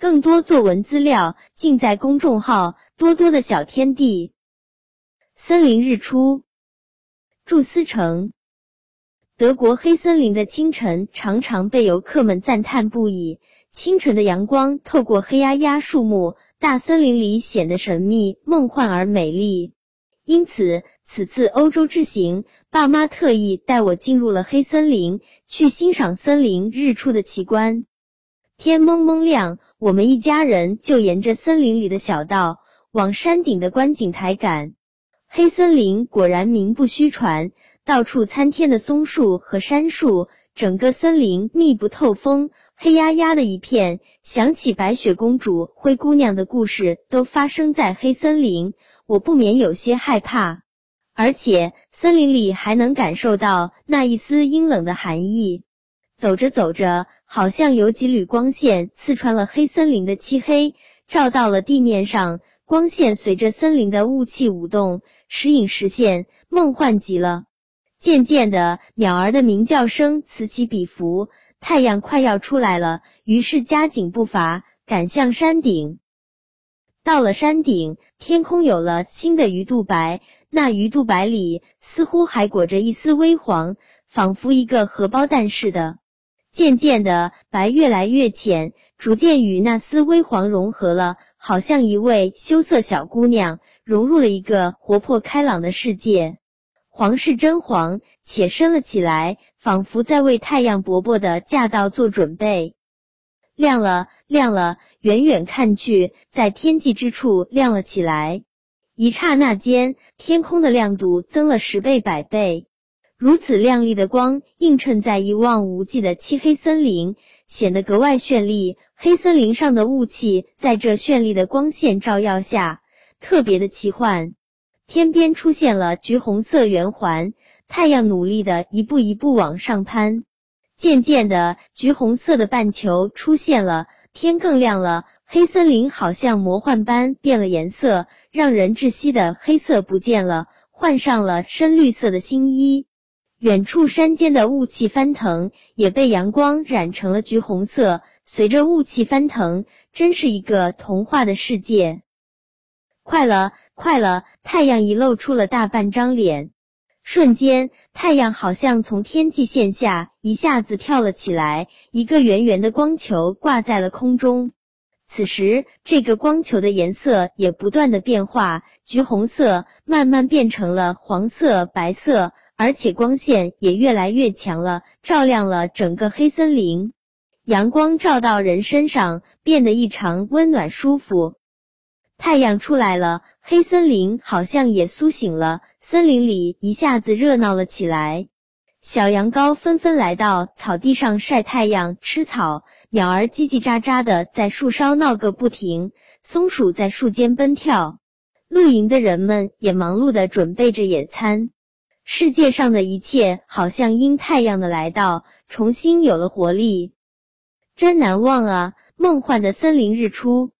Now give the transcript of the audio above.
更多作文资料尽在公众号多多的小天地。森林日出，祝思成。德国黑森林的清晨常常被游客们赞叹不已。清晨的阳光透过黑压压树木，大森林里显得神秘、梦幻而美丽。因此，此次欧洲之行，爸妈特意带我进入了黑森林，去欣赏森林日出的奇观。天蒙蒙亮。我们一家人就沿着森林里的小道往山顶的观景台赶。黑森林果然名不虚传，到处参天的松树和杉树，整个森林密不透风，黑压压的一片。想起白雪公主、灰姑娘的故事都发生在黑森林，我不免有些害怕。而且森林里还能感受到那一丝阴冷的寒意。走着走着。好像有几缕光线刺穿了黑森林的漆黑，照到了地面上。光线随着森林的雾气舞动，时隐时现，梦幻极了。渐渐的，鸟儿的鸣叫声此起彼伏，太阳快要出来了，于是加紧步伐，赶向山顶。到了山顶，天空有了新的鱼肚白，那鱼肚白里似乎还裹着一丝微黄，仿佛一个荷包蛋似的。渐渐的，白越来越浅，逐渐与那丝微黄融合了，好像一位羞涩小姑娘融入了一个活泼开朗的世界。黄是真黄，且深了起来，仿佛在为太阳伯伯的驾到做准备。亮了，亮了，远远看去，在天际之处亮了起来。一刹那间，天空的亮度增了十倍、百倍。如此亮丽的光映衬在一望无际的漆黑森林，显得格外绚丽。黑森林上的雾气在这绚丽的光线照耀下，特别的奇幻。天边出现了橘红色圆环，太阳努力的一步一步往上攀。渐渐的，橘红色的半球出现了，天更亮了。黑森林好像魔幻般变了颜色，让人窒息的黑色不见了，换上了深绿色的新衣。远处山间的雾气翻腾，也被阳光染成了橘红色。随着雾气翻腾，真是一个童话的世界。快了，快了！太阳已露出了大半张脸，瞬间，太阳好像从天际线下一下子跳了起来，一个圆圆的光球挂在了空中。此时，这个光球的颜色也不断的变化，橘红色慢慢变成了黄色、白色。而且光线也越来越强了，照亮了整个黑森林。阳光照到人身上，变得异常温暖舒服。太阳出来了，黑森林好像也苏醒了，森林里一下子热闹了起来。小羊羔纷纷来到草地上晒太阳、吃草，鸟儿叽叽喳喳的在树梢闹个不停，松鼠在树间奔跳。露营的人们也忙碌的准备着野餐。世界上的一切好像因太阳的来到重新有了活力，真难忘啊！梦幻的森林日出。